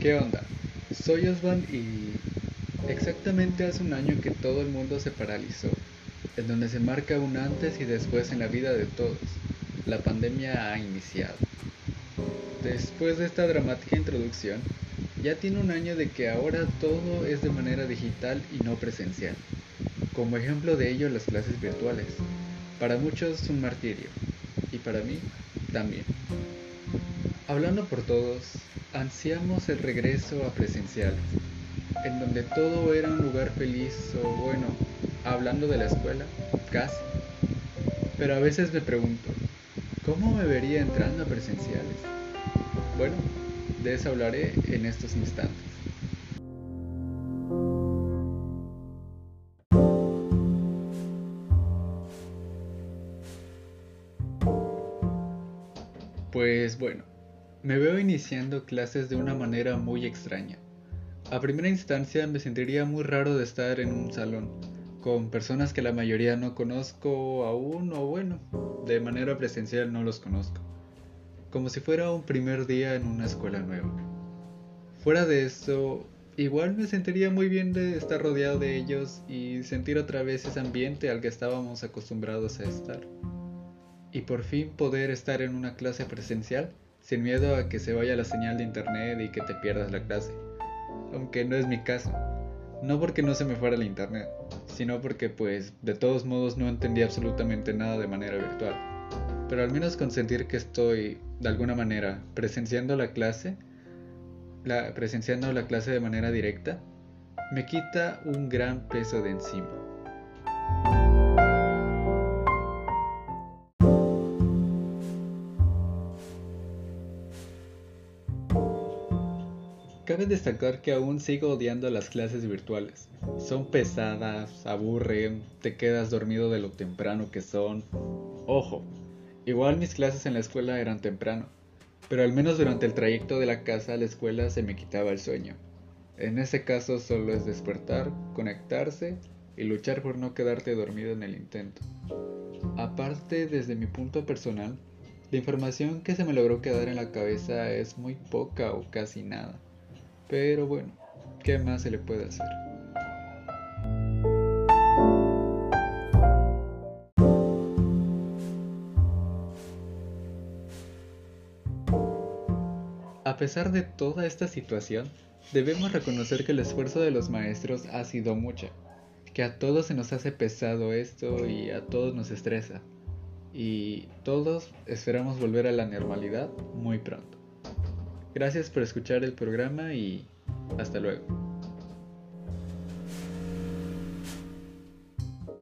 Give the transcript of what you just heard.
¿Qué onda? Soy Osvan y exactamente hace un año que todo el mundo se paralizó, en donde se marca un antes y después en la vida de todos. La pandemia ha iniciado. Después de esta dramática introducción, ya tiene un año de que ahora todo es de manera digital y no presencial. Como ejemplo de ello las clases virtuales. Para muchos un martirio y para mí también. Hablando por todos, ansiamos el regreso a presencial, en donde todo era un lugar feliz o bueno, hablando de la escuela, casi. Pero a veces me pregunto, ¿cómo me vería entrando a presenciales? Bueno, de eso hablaré en estos instantes. Pues bueno, me veo iniciando clases de una manera muy extraña. A primera instancia me sentiría muy raro de estar en un salón, con personas que la mayoría no conozco aún o bueno, de manera presencial no los conozco, como si fuera un primer día en una escuela nueva. Fuera de eso, igual me sentiría muy bien de estar rodeado de ellos y sentir otra vez ese ambiente al que estábamos acostumbrados a estar. Y por fin poder estar en una clase presencial sin miedo a que se vaya la señal de internet y que te pierdas la clase. Aunque no es mi caso. No porque no se me fuera el internet, sino porque pues de todos modos no entendía absolutamente nada de manera virtual. Pero al menos con sentir que estoy de alguna manera presenciando la clase, la, presenciando la clase de manera directa, me quita un gran peso de encima. Cabe destacar que aún sigo odiando las clases virtuales. Son pesadas, aburren, te quedas dormido de lo temprano que son. Ojo, igual mis clases en la escuela eran temprano, pero al menos durante el trayecto de la casa a la escuela se me quitaba el sueño. En ese caso solo es despertar, conectarse y luchar por no quedarte dormido en el intento. Aparte, desde mi punto personal, la información que se me logró quedar en la cabeza es muy poca o casi nada. Pero bueno, ¿qué más se le puede hacer? A pesar de toda esta situación, debemos reconocer que el esfuerzo de los maestros ha sido mucho, que a todos se nos hace pesado esto y a todos nos estresa, y todos esperamos volver a la normalidad muy pronto. Gracias por escuchar el programa y hasta luego.